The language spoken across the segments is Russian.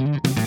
Mm-hmm.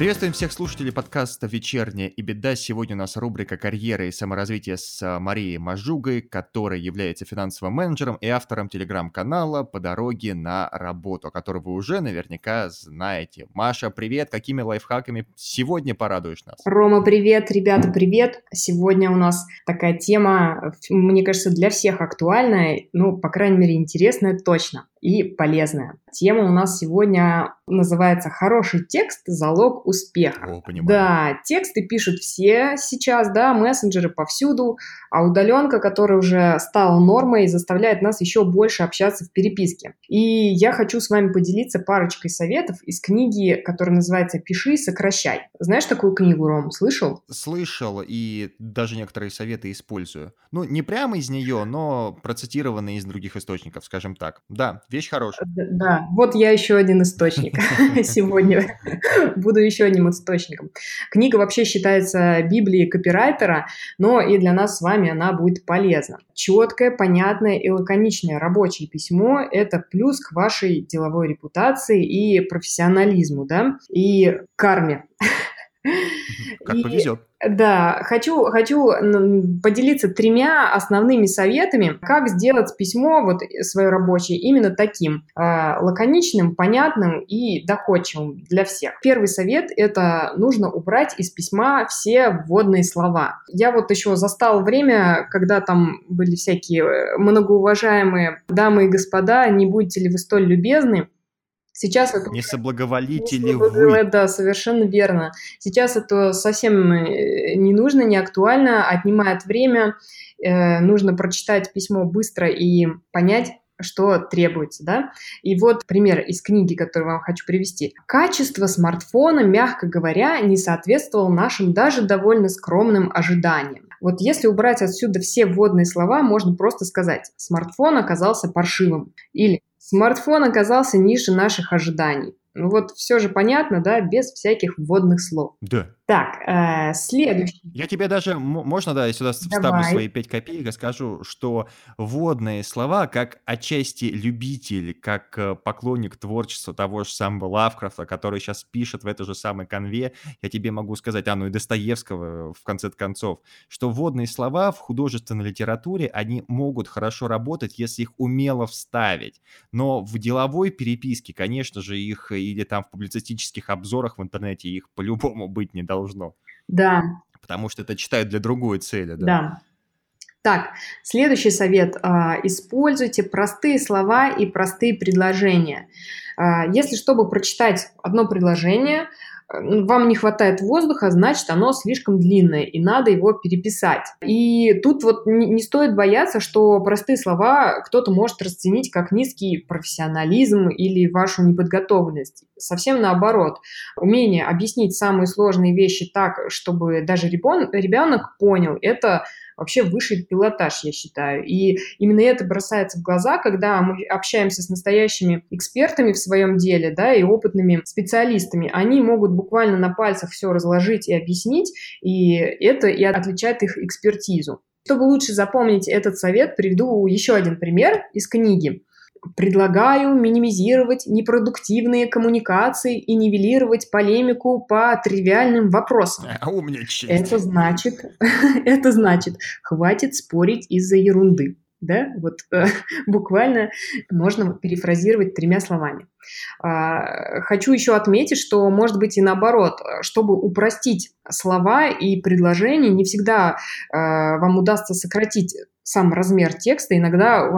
Приветствуем всех слушателей подкаста «Вечерняя и беда». Сегодня у нас рубрика «Карьера и саморазвитие» с Марией Мажугой, которая является финансовым менеджером и автором телеграм-канала «По дороге на работу», который вы уже наверняка знаете. Маша, привет! Какими лайфхаками сегодня порадуешь нас? Рома, привет! Ребята, привет! Сегодня у нас такая тема, мне кажется, для всех актуальная, ну, по крайней мере, интересная точно и полезная. Тема у нас сегодня называется «Хороший текст – залог успеха». О, понимаю. Да, тексты пишут все сейчас, да, мессенджеры повсюду, а удаленка, которая уже стала нормой, заставляет нас еще больше общаться в переписке. И я хочу с вами поделиться парочкой советов из книги, которая называется «Пиши, сокращай». Знаешь такую книгу, Ром, слышал? Слышал, и даже некоторые советы использую. Ну, не прямо из нее, но процитированные из других источников, скажем так. Да, вещь хорошая. Да, вот я еще один источник сегодня. Буду еще одним источником. Книга вообще считается Библией копирайтера, но и для нас с вами она будет полезна. Четкое, понятное и лаконичное рабочее письмо – это плюс к вашей деловой репутации и профессионализму, да, и карме. Как повезет. Да, хочу, хочу поделиться тремя основными советами, как сделать письмо вот свое рабочее именно таким, э, лаконичным, понятным и доходчивым для всех. Первый совет – это нужно убрать из письма все вводные слова. Я вот еще застал время, когда там были всякие э, многоуважаемые дамы и господа, не будете ли вы столь любезны, Сейчас это... Не соблаговолите ли вы? Да, совершенно верно. Сейчас это совсем э, не нужно, не актуально, отнимает время. Э, нужно прочитать письмо быстро и понять, что требуется, да. И вот пример из книги, который вам хочу привести. Качество смартфона, мягко говоря, не соответствовало нашим даже довольно скромным ожиданиям. Вот если убрать отсюда все вводные слова, можно просто сказать, смартфон оказался паршивым. Или Смартфон оказался ниже наших ожиданий. Ну вот все же понятно, да, без всяких вводных слов. Да. Так, э, следующий. Я тебе даже, можно, да, я сюда Давай. вставлю свои пять копеек и скажу, что вводные слова, как отчасти любитель, как э, поклонник творчества того же самого Лавкрафта, который сейчас пишет в этой же самой конве, я тебе могу сказать, а ну и Достоевского в конце концов, что вводные слова в художественной литературе, они могут хорошо работать, если их умело вставить. Но в деловой переписке, конечно же, их или там в публицистических обзорах в интернете их по-любому быть не должно. Да. Потому что это читают для другой цели. Да. да. Так, следующий совет. А, используйте простые слова и простые предложения. А, если чтобы прочитать одно предложение, вам не хватает воздуха, значит, оно слишком длинное, и надо его переписать. И тут вот не, стоит бояться, что простые слова кто-то может расценить как низкий профессионализм или вашу неподготовленность. Совсем наоборот. Умение объяснить самые сложные вещи так, чтобы даже ребенок понял, это вообще высший пилотаж, я считаю. И именно это бросается в глаза, когда мы общаемся с настоящими экспертами в своем деле, да, и опытными специалистами. Они могут буквально на пальцах все разложить и объяснить, и это и отличает их экспертизу. Чтобы лучше запомнить этот совет, приведу еще один пример из книги. Предлагаю минимизировать непродуктивные коммуникации и нивелировать полемику по тривиальным вопросам. А умничать. Это значит, это значит, хватит спорить из-за ерунды. Да, вот э, буквально можно перефразировать тремя словами. Э, хочу еще отметить, что может быть и наоборот, чтобы упростить слова и предложения, не всегда э, вам удастся сократить сам размер текста. Иногда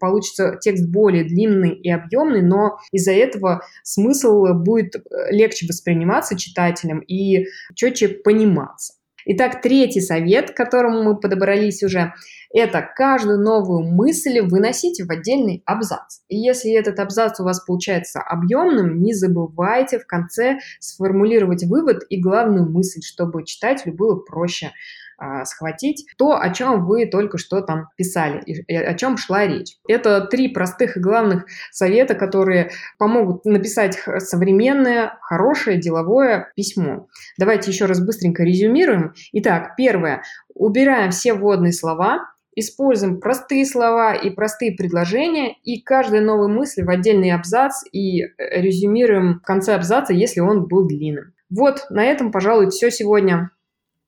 получится текст более длинный и объемный, но из-за этого смысл будет э, легче восприниматься читателем и четче пониматься. Итак, третий совет, к которому мы подобрались уже, это каждую новую мысль выносите в отдельный абзац. И если этот абзац у вас получается объемным, не забывайте в конце сформулировать вывод и главную мысль, чтобы читателю было проще а, схватить то, о чем вы только что там писали, и о чем шла речь. Это три простых и главных совета, которые помогут написать современное, хорошее деловое письмо. Давайте еще раз быстренько резюмируем. Итак, первое. Убираем все вводные слова, используем простые слова и простые предложения, и каждая новая мысль в отдельный абзац, и э, резюмируем в конце абзаца, если он был длинным. Вот, на этом, пожалуй, все сегодня.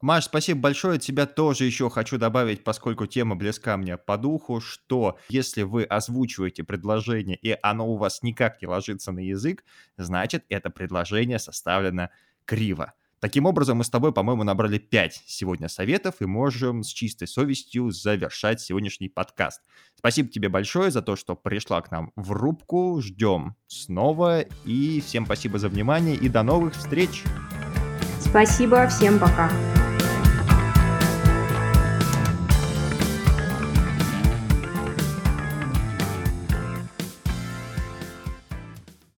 Маш, спасибо большое. Тебя тоже еще хочу добавить, поскольку тема близка мне по духу, что если вы озвучиваете предложение, и оно у вас никак не ложится на язык, значит, это предложение составлено криво. Таким образом, мы с тобой, по-моему, набрали 5 сегодня советов и можем с чистой совестью завершать сегодняшний подкаст. Спасибо тебе большое за то, что пришла к нам в рубку. Ждем снова. И всем спасибо за внимание и до новых встреч. Спасибо, всем пока.